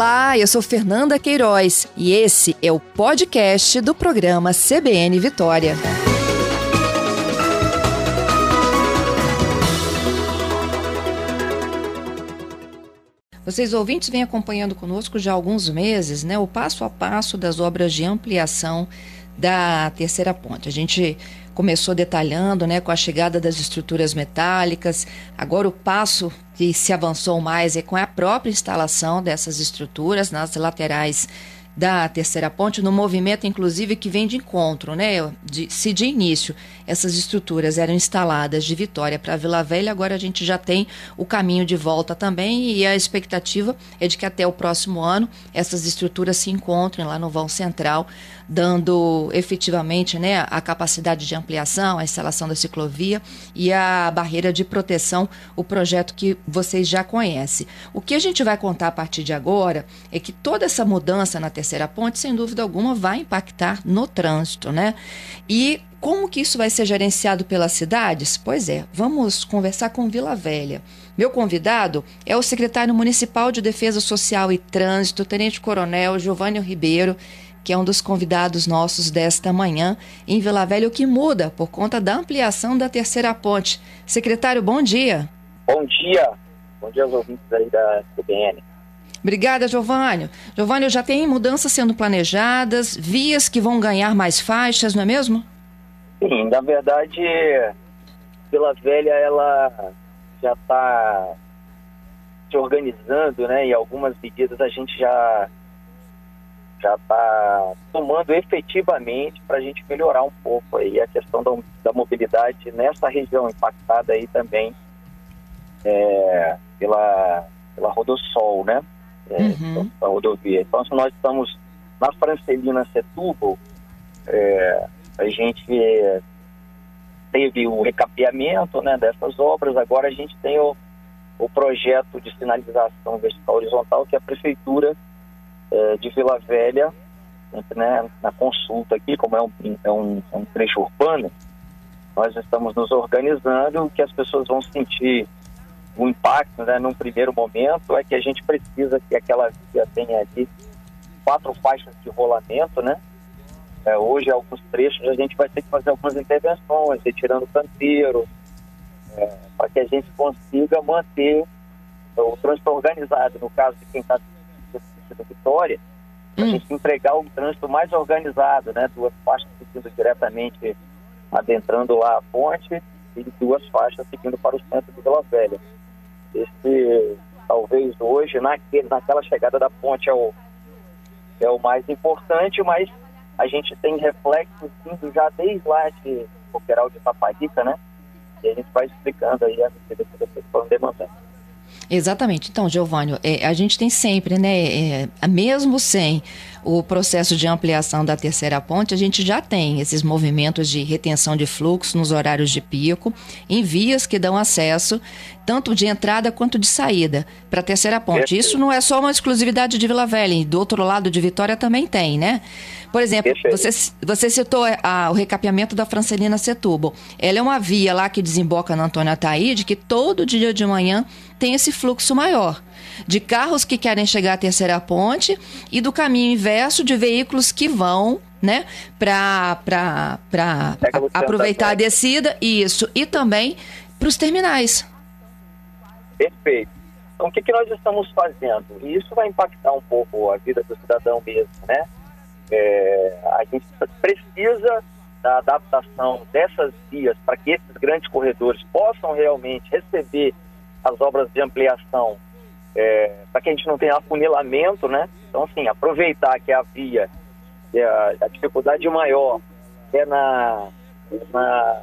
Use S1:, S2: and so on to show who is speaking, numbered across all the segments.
S1: Olá, eu sou Fernanda Queiroz e esse é o podcast do programa CBN Vitória. Vocês ouvintes vêm acompanhando conosco já há alguns meses, né, o passo a passo das obras de ampliação da terceira ponte. A gente começou detalhando, né, com a chegada das estruturas metálicas. Agora o passo que se avançou mais é com a própria instalação dessas estruturas nas laterais da terceira ponte, no movimento, inclusive, que vem de encontro, né? De, se de início essas estruturas eram instaladas de Vitória para Vila Velha, agora a gente já tem o caminho de volta também e a expectativa é de que até o próximo ano essas estruturas se encontrem lá no vão central, dando efetivamente né, a capacidade de ampliação, a instalação da ciclovia e a barreira de proteção, o projeto que vocês já conhecem. O que a gente vai contar a partir de agora é que toda essa mudança na terceira ponte, sem dúvida alguma, vai impactar no trânsito, né? E como que isso vai ser gerenciado pelas cidades? Pois é, vamos conversar com Vila Velha. Meu convidado é o secretário municipal de Defesa Social e Trânsito, Tenente Coronel Giovanni Ribeiro que é um dos convidados nossos desta manhã em Vila Velha, o que muda por conta da ampliação da terceira ponte. Secretário, bom dia.
S2: Bom dia. Bom dia aos ouvintes aí da CBN.
S1: Obrigada, Giovanni. Giovanni, já tem mudanças sendo planejadas, vias que vão ganhar mais faixas, não é mesmo?
S2: Sim, na verdade, Vila Velha, ela já está se organizando, né? E algumas medidas a gente já já está tomando efetivamente para a gente melhorar um pouco aí a questão da, da mobilidade nessa região impactada aí também é, pela, pela Rodossol, né? É, uhum. A rodovia. Então, se nós estamos na Francelina Setúbal, é, a gente teve o recapeamento né, dessas obras, agora a gente tem o, o projeto de sinalização vertical horizontal que a prefeitura é, de Vila Velha, né, na consulta aqui, como é um, é, um, é um trecho urbano, nós estamos nos organizando, que as pessoas vão sentir o impacto, né, num primeiro momento, é que a gente precisa que aquela via tenha ali quatro faixas de rolamento, né? É, hoje, alguns trechos, a gente vai ter que fazer algumas intervenções, retirando canteiro, é, para que a gente consiga manter o trânsito organizado. No caso de quem está da Vitória, hum. a gente entregar o trânsito mais organizado, né? Duas faixas seguindo diretamente adentrando lá a ponte e duas faixas seguindo para o centro de Vila Velha. Esse, talvez hoje, naquele, naquela chegada da ponte é o, é o mais importante, mas a gente tem reflexos vindo já desde lá de Coqueiral de Paparica, né? E a gente vai explicando aí a medida que vocês foram demandando.
S1: Exatamente. Então, Giovanni, é, a gente tem sempre, né, é, mesmo sem o processo de ampliação da terceira ponte, a gente já tem esses movimentos de retenção de fluxo nos horários de pico, em vias que dão acesso tanto de entrada quanto de saída para a terceira ponte. Isso não é só uma exclusividade de Vila Velha, do outro lado de Vitória também tem, né? Por exemplo, você, você citou a, o recapeamento da Francelina Setúbal. Ela é uma via lá que desemboca na Antônio Ataíde, que todo dia de manhã tem esse fluxo maior de carros que querem chegar à terceira ponte e do caminho inverso de veículos que vão né, para aproveitar a descida, isso, e também para os terminais.
S2: Perfeito. Então, o que, que nós estamos fazendo? E isso vai impactar um pouco a vida do cidadão mesmo, né? É, a gente precisa da adaptação dessas vias para que esses grandes corredores possam realmente receber as obras de ampliação é, para que a gente não tenha afunilamento, né? Então, assim, aproveitar que a via, que a, a dificuldade maior é na, na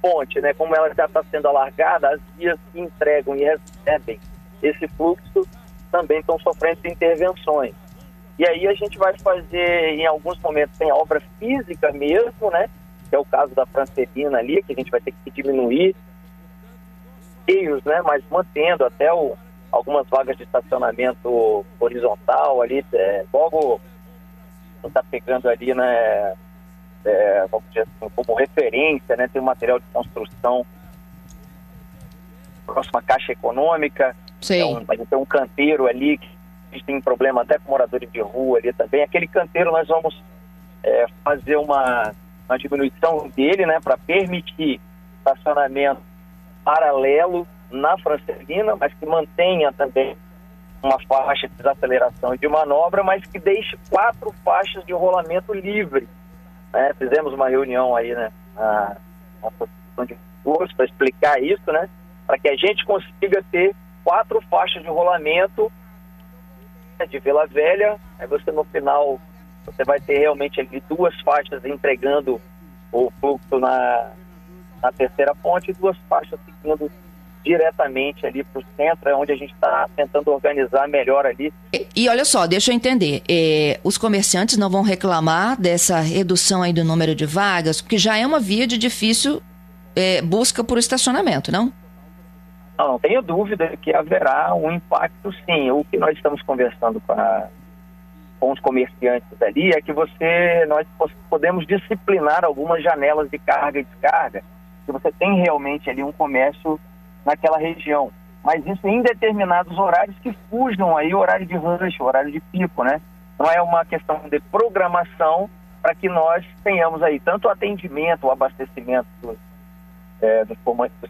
S2: ponte, né? Como ela já está sendo alargada, as vias que entregam e recebem esse fluxo também estão sofrendo intervenções. E aí a gente vai fazer, em alguns momentos, tem a obra física mesmo, né? Que é o caso da Francelina ali, que a gente vai ter que diminuir eios, né? Mas mantendo até o, algumas vagas de estacionamento horizontal ali, é, logo está pegando ali, né, é, vamos dizer assim, como referência, né, tem um material de construção próxima Caixa Econômica,
S1: Sim.
S2: Então, tem um canteiro ali a gente tem problema até com moradores de rua ali também. Aquele canteiro nós vamos é, fazer uma, uma diminuição dele, né, para permitir estacionamento paralelo na Francelina, mas que mantenha também uma faixa de desaceleração e de manobra, mas que deixe quatro faixas de rolamento livre. Né? Fizemos uma reunião aí, né, na, na de Cursos para explicar isso, né, para que a gente consiga ter quatro faixas de rolamento de Vila Velha, aí você no final você vai ter realmente ali duas faixas entregando o fluxo na, na terceira ponte e duas faixas seguindo diretamente ali para o centro, é onde a gente está tentando organizar melhor ali.
S1: E, e olha só, deixa eu entender, é, os comerciantes não vão reclamar dessa redução aí do número de vagas, porque já é uma via de difícil é, busca por estacionamento, não?
S2: Não, tenho dúvida que haverá um impacto sim. O que nós estamos conversando com, a, com os comerciantes ali é que você, nós podemos disciplinar algumas janelas de carga e descarga, que você tem realmente ali um comércio naquela região. Mas isso em determinados horários que fujam aí horário de rush, o horário de pico, né? Não é uma questão de programação para que nós tenhamos aí tanto o atendimento, o abastecimento dos, é, dos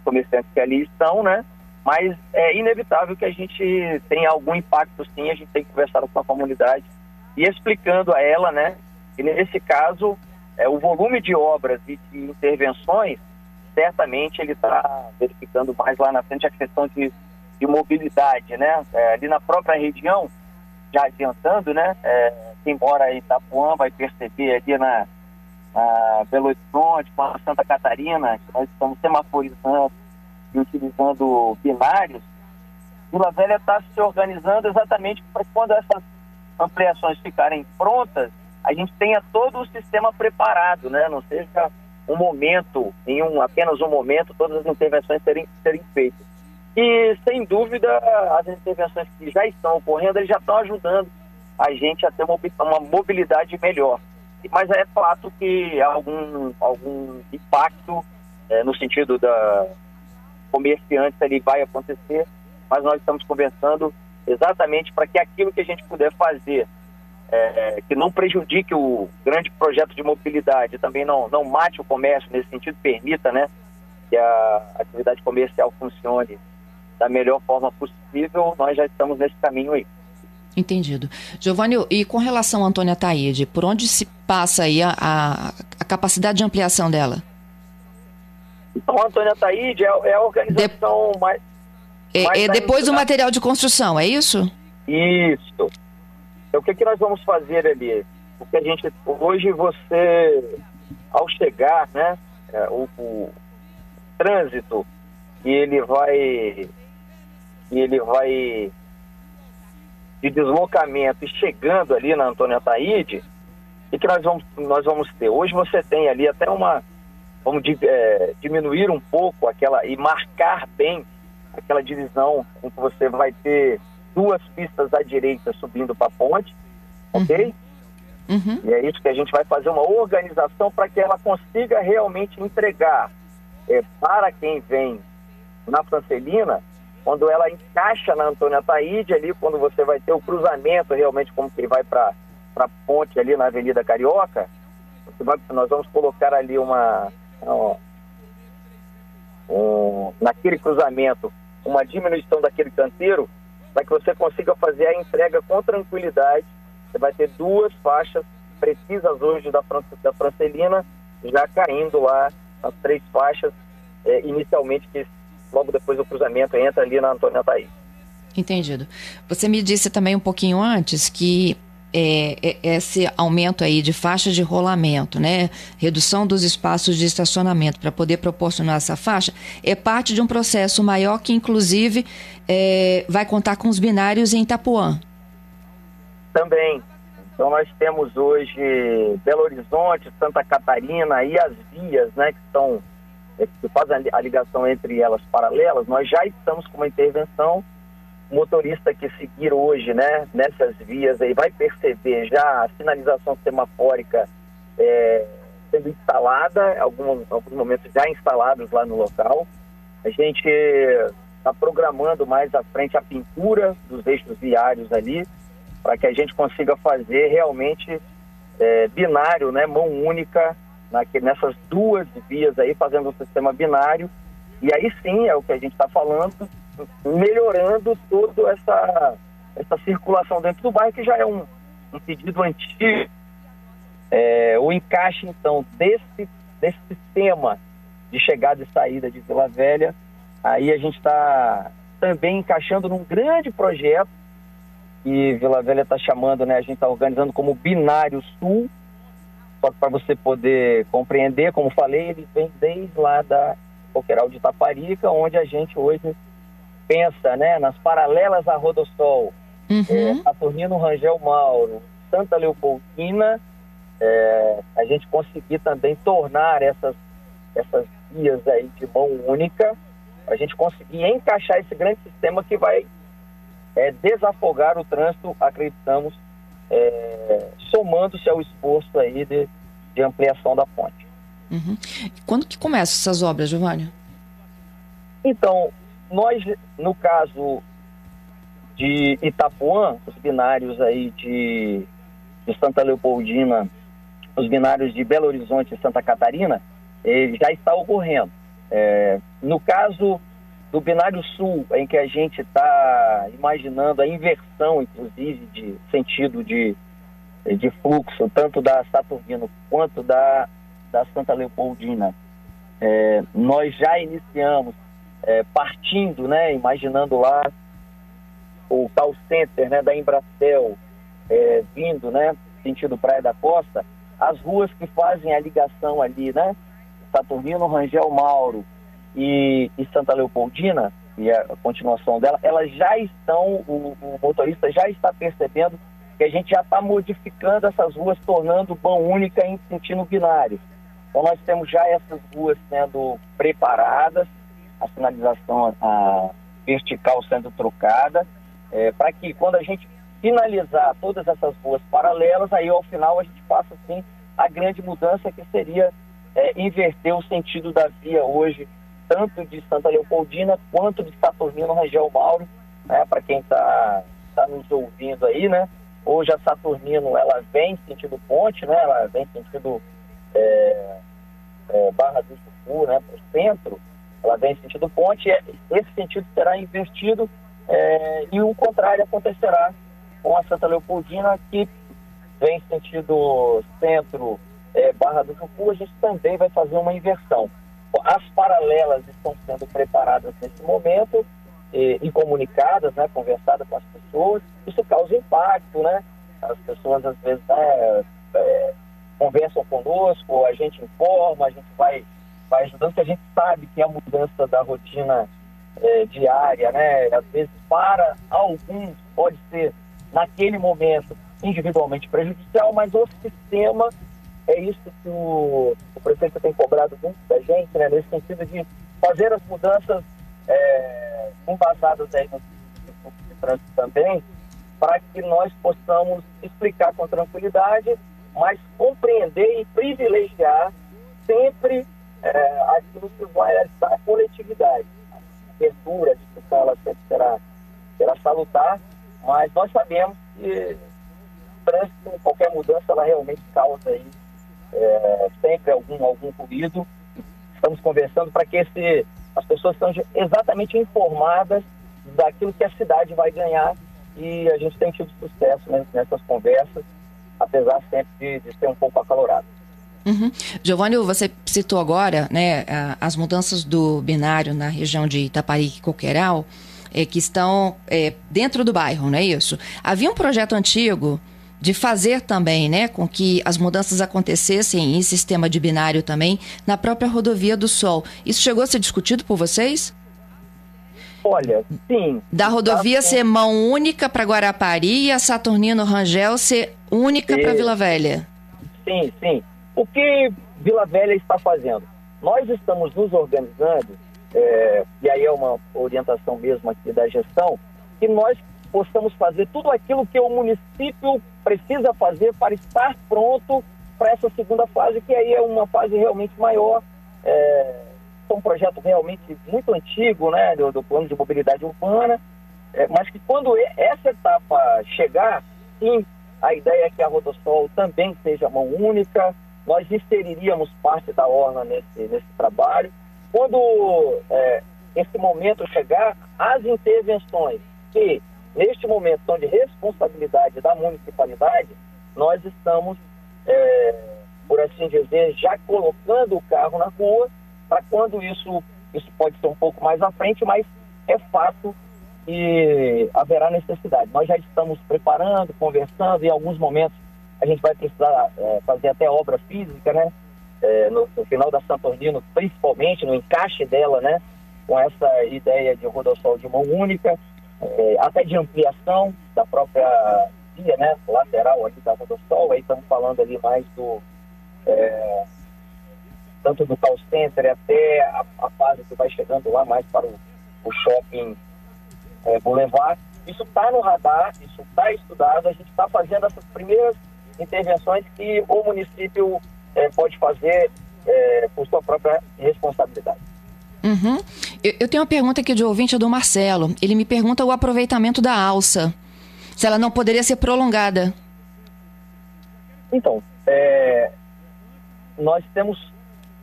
S2: comerciantes que ali estão, né? Mas é inevitável que a gente tenha algum impacto sim, a gente tem que conversar com a comunidade e explicando a ela, né? E nesse caso, é, o volume de obras e de intervenções, certamente ele está verificando mais lá na frente a questão de, de mobilidade, né? É, ali na própria região, já adiantando, né? É, quem mora em Itapuã vai perceber ali na, Belo Horizonte, Santa Catarina, que nós estamos semaforizando e utilizando binários, Vila Velha está se organizando exatamente para quando essas ampliações ficarem prontas, a gente tenha todo o sistema preparado, né? Não seja um momento, em um, apenas um momento, todas as intervenções serem, serem feitas. E, sem dúvida, as intervenções que já estão ocorrendo, eles já estão ajudando a gente a ter uma, uma mobilidade melhor. Mas é fato que há algum, algum impacto é, no sentido da, comerciantes ali vai acontecer, mas nós estamos conversando exatamente para que aquilo que a gente puder fazer, é, que não prejudique o grande projeto de mobilidade, também não, não mate o comércio nesse sentido, permita né, que a atividade comercial funcione da melhor forma possível, nós já estamos nesse caminho aí.
S1: Entendido. Giovanni, e com relação a Antônia Taide, por onde se passa aí a, a, a capacidade de ampliação dela?
S2: Então, a Antônia Taíde é, é a organização de... mais.
S1: É, mais é depois do material de construção, é isso?
S2: Isso. Então, o que, que nós vamos fazer ali? Porque a gente. Hoje você, ao chegar, né, é, o, o trânsito, e ele vai. E ele vai de deslocamento e chegando ali na Antônia Taíde, o que nós vamos, nós vamos ter? Hoje você tem ali até uma, vamos é, diminuir um pouco aquela e marcar bem aquela divisão em que você vai ter duas pistas à direita subindo para a ponte, uhum. ok? Uhum. E é isso que a gente vai fazer uma organização para que ela consiga realmente entregar é, para quem vem na Francelina, quando ela encaixa na Antônia Taíde ali, quando você vai ter o cruzamento realmente como que vai para a ponte ali na Avenida Carioca, vai, nós vamos colocar ali uma, um, naquele cruzamento uma diminuição daquele canteiro para que você consiga fazer a entrega com tranquilidade. Você vai ter duas faixas precisas hoje da, da Francelina já caindo lá as três faixas é, inicialmente que logo depois do cruzamento entra ali na Antônia Thaís.
S1: Entendido. Você me disse também um pouquinho antes que é, é, esse aumento aí de faixa de rolamento, né, redução dos espaços de estacionamento para poder proporcionar essa faixa, é parte de um processo maior que, inclusive, é, vai contar com os binários em Itapuã.
S2: Também. Então, nós temos hoje Belo Horizonte, Santa Catarina e as vias, né, que estão que fazem a ligação entre elas paralelas, nós já estamos com uma intervenção motorista que seguir hoje, né, nessas vias aí, vai perceber já a sinalização semafórica é, sendo instalada, algum, alguns momentos já instalados lá no local. A gente está programando mais à frente a pintura dos eixos viários ali, para que a gente consiga fazer realmente é, binário, né, mão única, naque, nessas duas vias aí, fazendo um sistema binário. E aí sim é o que a gente está falando, melhorando toda essa, essa circulação dentro do bairro, que já é um, um pedido antigo. É, o encaixe, então, desse, desse sistema de chegada e saída de Vila Velha, aí a gente está também encaixando num grande projeto que Vila Velha está chamando, né? A gente está organizando como Binário Sul, só para você poder compreender, como falei, ele vem desde lá da Coqueiral de Itaparica, onde a gente hoje pensa, né, nas paralelas à Rodossol, uhum. é, Saturnino Rangel Mauro, Santa Leopoldina, é, a gente conseguir também tornar essas, essas vias aí de mão única, a gente conseguir encaixar esse grande sistema que vai é, desafogar o trânsito, acreditamos, é, somando-se ao esforço aí de, de ampliação da ponte.
S1: Uhum. Quando que começam essas obras, Giovanni?
S2: Então, nós, no caso de Itapuã, os binários aí de, de Santa Leopoldina, os binários de Belo Horizonte e Santa Catarina, ele já está ocorrendo. É, no caso do binário sul, em que a gente está imaginando a inversão, inclusive, de sentido de, de fluxo, tanto da Saturnino quanto da, da Santa Leopoldina, é, nós já iniciamos é, partindo, né, imaginando lá o call center né, da Embracel é, vindo, né, sentido Praia da Costa, as ruas que fazem a ligação ali, né, Saturnino Rangel Mauro, e, e Santa Leopoldina, e a continuação dela, elas já estão, o, o motorista já está percebendo que a gente já está modificando essas ruas, tornando mão única em sentido binário. Então nós temos já essas ruas sendo preparadas, a sinalização a vertical sendo trocada, é, para que quando a gente finalizar todas essas ruas paralelas, aí ao final a gente faça assim a grande mudança que seria é, inverter o sentido da via hoje tanto de Santa Leopoldina quanto de Saturnino Rangel Mauro, né, para quem está tá nos ouvindo aí, né? Hoje a Saturnino, ela vem sentido ponte, né? Ela vem sentido é, é, Barra do Chucu, né? Para o centro, ela vem sentido ponte, esse sentido será invertido é, e o contrário acontecerá com a Santa Leopoldina, que vem sentido centro, é, Barra do Chucu, a gente também vai fazer uma inversão. As paralelas estão sendo preparadas nesse momento e, e comunicadas, né, conversadas com as pessoas. Isso causa impacto, né? As pessoas às vezes né, é, conversam conosco, a gente informa, a gente vai, vai ajudando, porque a gente sabe que a mudança da rotina é, diária, né? Às vezes para alguns pode ser naquele momento individualmente prejudicial, mas o sistema é isso que o, o prefeito tem cobrado muito da gente, né, nesse sentido de fazer as mudanças é, embasadas aí no de trânsito também, para que nós possamos explicar com tranquilidade, mas compreender e privilegiar sempre é, aquilo que vai estar a coletividade. A abertura, a discussão, ela sempre será, será salutar, mas nós sabemos que trânsito, qualquer mudança, ela realmente causa aí é, sempre algum, algum ruído. Estamos conversando para que esse, as pessoas sejam exatamente informadas daquilo que a cidade vai ganhar e a gente tem tido sucesso nessas conversas, apesar sempre de, de ser um pouco acalorado.
S1: Uhum. Giovanni, você citou agora né, as mudanças do binário na região de Itaparica e Coqueiral, é, que estão é, dentro do bairro, não é isso? Havia um projeto antigo de fazer também, né, com que as mudanças acontecessem em sistema de binário também na própria rodovia do Sol. Isso chegou a ser discutido por vocês?
S2: Olha, sim.
S1: Da rodovia tá ser mão única para Guarapari e a Saturnino Rangel ser única para Vila Velha.
S2: Sim, sim. O que Vila Velha está fazendo? Nós estamos nos organizando, é, e aí é uma orientação mesmo aqui da gestão, que nós possamos fazer tudo aquilo que o município precisa fazer para estar pronto para essa segunda fase, que aí é uma fase realmente maior. É, é um projeto realmente muito antigo, né, do, do plano de mobilidade urbana, é, mas que quando essa etapa chegar, sim, a ideia é que a Rodossol também seja mão única, nós inseriríamos parte da Orla nesse, nesse trabalho. Quando é, esse momento chegar, as intervenções que, neste momento, são de responsabilidade da municipalidade, nós estamos, é, por assim dizer, já colocando o carro na rua, para quando isso, isso pode ser um pouco mais à frente, mas é fato que haverá necessidade. Nós já estamos preparando, conversando, em alguns momentos a gente vai precisar é, fazer até obra física, né? É, no, no, final da Saturnino, principalmente no encaixe dela, né? Com essa ideia de rodossol de mão única, é, até de ampliação da própria via, né? Lateral ali da rodossol, aí estamos falando ali mais do é, tanto do call center até a, a, fase que vai chegando lá mais para o, o shopping é, Boulevard. Isso está no radar, isso está estudado, a gente está fazendo essas primeiras intervenções que o município é, pode fazer é, por sua própria responsabilidade.
S1: Uhum. Eu, eu, tenho uma pergunta aqui de ouvinte do Marcelo. Ele me pergunta o aproveitamento da alça. Se ela não poderia ser prolongada.
S2: Então, é, nós temos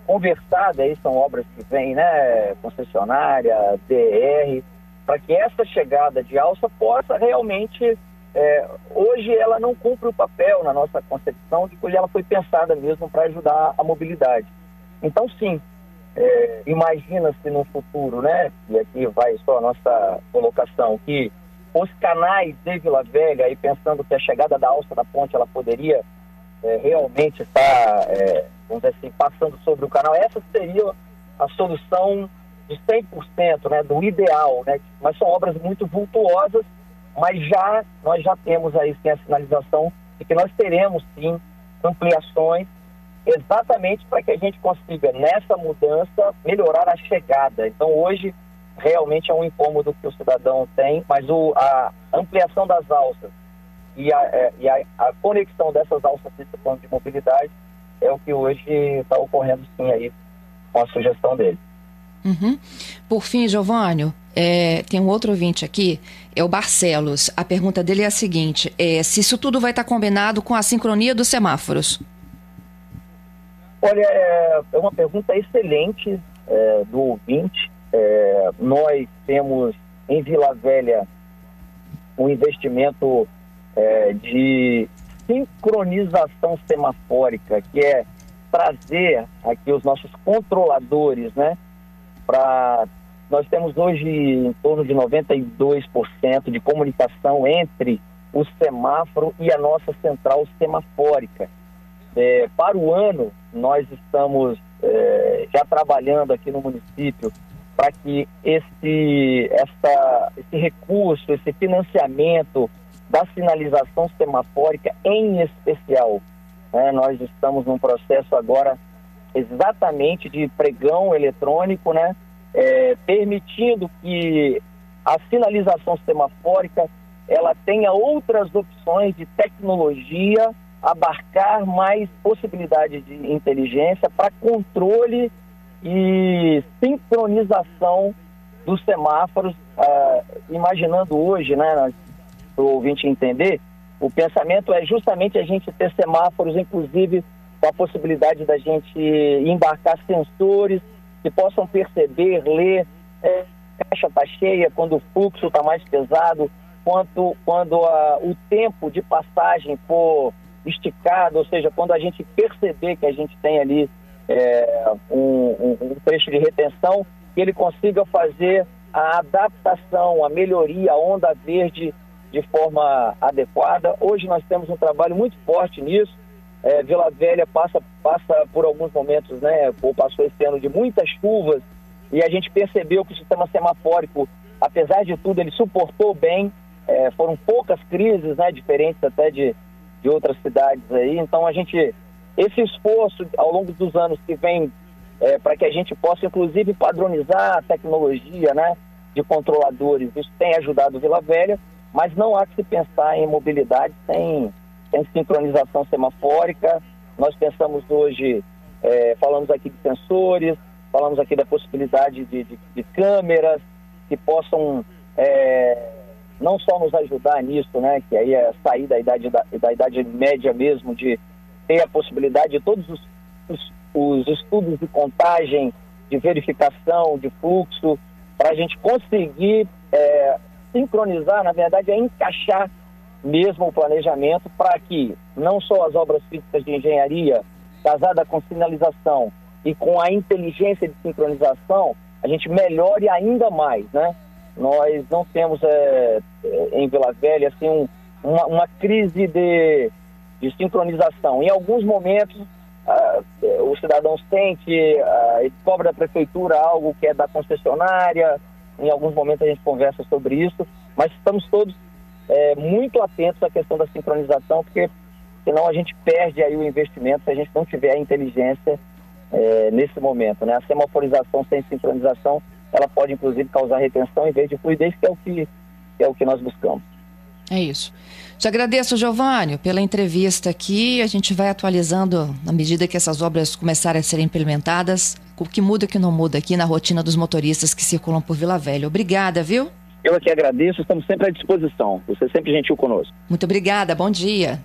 S2: conversado, aí são obras que vêm, né? Concessionária, DR, para que essa chegada de alça possa realmente. É, hoje ela não cumpre o papel na nossa concepção de que ela foi pensada mesmo para ajudar a mobilidade. Então, sim, é, imagina-se no futuro, né? E aqui vai só a nossa colocação, que os canais de Vila Velha, e pensando que a chegada da alça da ponte ela poderia é, realmente estar, é, vamos dizer assim, passando sobre o canal, essa seria a solução de 100%, né, do ideal, né, mas são obras muito vultuosas, mas já nós já temos aí sim a sinalização de que nós teremos sim ampliações exatamente para que a gente consiga nessa mudança melhorar a chegada. Então hoje realmente é um incômodo que o cidadão tem, mas o, a ampliação das alças e a, é, e a, a conexão dessas alças de plano de mobilidade é o que hoje está ocorrendo sim aí com a sugestão dele.
S1: Uhum. Por fim, Giovânio, é, tem um outro ouvinte aqui, é o Barcelos. A pergunta dele é a seguinte: é, se isso tudo vai estar combinado com a sincronia dos semáforos?
S2: Olha, é, é uma pergunta excelente é, do ouvinte. É, nós temos em Vila Velha um investimento é, de sincronização semafórica, que é trazer aqui os nossos controladores, né? para nós temos hoje em torno de 92% de comunicação entre o semáforo e a nossa central semafórica. É, para o ano, nós estamos é, já trabalhando aqui no município para que esse, essa, esse recurso, esse financiamento da sinalização semafórica em especial, né, nós estamos num processo agora exatamente de pregão eletrônico, né? É, permitindo que a sinalização semafórica ela tenha outras opções de tecnologia, abarcar mais possibilidades de inteligência para controle e sincronização dos semáforos, ah, imaginando hoje, né, para o ouvinte entender, o pensamento é justamente a gente ter semáforos, inclusive com a possibilidade da gente embarcar sensores que possam perceber, ler, é, caixa está cheia, quando o fluxo está mais pesado, quanto, quando a, o tempo de passagem for esticado, ou seja, quando a gente perceber que a gente tem ali é, um, um trecho de retenção, que ele consiga fazer a adaptação, a melhoria, a onda verde de forma adequada. Hoje nós temos um trabalho muito forte nisso. É, Vila Velha passa, passa por alguns momentos, né, ou passou esse ano de muitas chuvas, e a gente percebeu que o sistema semafórico, apesar de tudo, ele suportou bem. É, foram poucas crises, né, diferentes até de, de outras cidades aí. Então a gente, esse esforço ao longo dos anos que vem é, para que a gente possa, inclusive, padronizar a tecnologia, né, de controladores, isso tem ajudado Vila Velha, mas não há que se pensar em mobilidade sem tem sincronização semafórica. Nós pensamos hoje, é, falamos aqui de sensores, falamos aqui da possibilidade de, de, de câmeras que possam é, não só nos ajudar nisso, né, que aí é sair da idade, da, da idade média mesmo, de ter a possibilidade de todos os, os, os estudos de contagem, de verificação, de fluxo, para a gente conseguir é, sincronizar, na verdade, é encaixar mesmo o planejamento para que não só as obras físicas de engenharia, casada com sinalização e com a inteligência de sincronização, a gente melhore ainda mais, né? Nós não temos é, é em Vila Velha assim, um, uma, uma, crise de, de sincronização. Em alguns momentos, ah, o cidadão sente, ah, ele cobra da prefeitura algo que é da concessionária, em alguns momentos a gente conversa sobre isso, mas estamos todos é, muito atentos à questão da sincronização, porque senão a gente perde aí o investimento se a gente não tiver a inteligência é, nesse momento. Né? A semaforização sem sincronização, ela pode inclusive causar retenção em vez de fluidez, que é o que, que é o que nós buscamos.
S1: É isso. Te agradeço, Giovanni, pela entrevista aqui. A gente vai atualizando na medida que essas obras começarem a serem implementadas, o que muda e o que não muda aqui na rotina dos motoristas que circulam por Vila Velha. Obrigada, viu?
S2: Eu aqui agradeço, estamos sempre à disposição. Você é sempre gentil conosco.
S1: Muito obrigada, bom dia.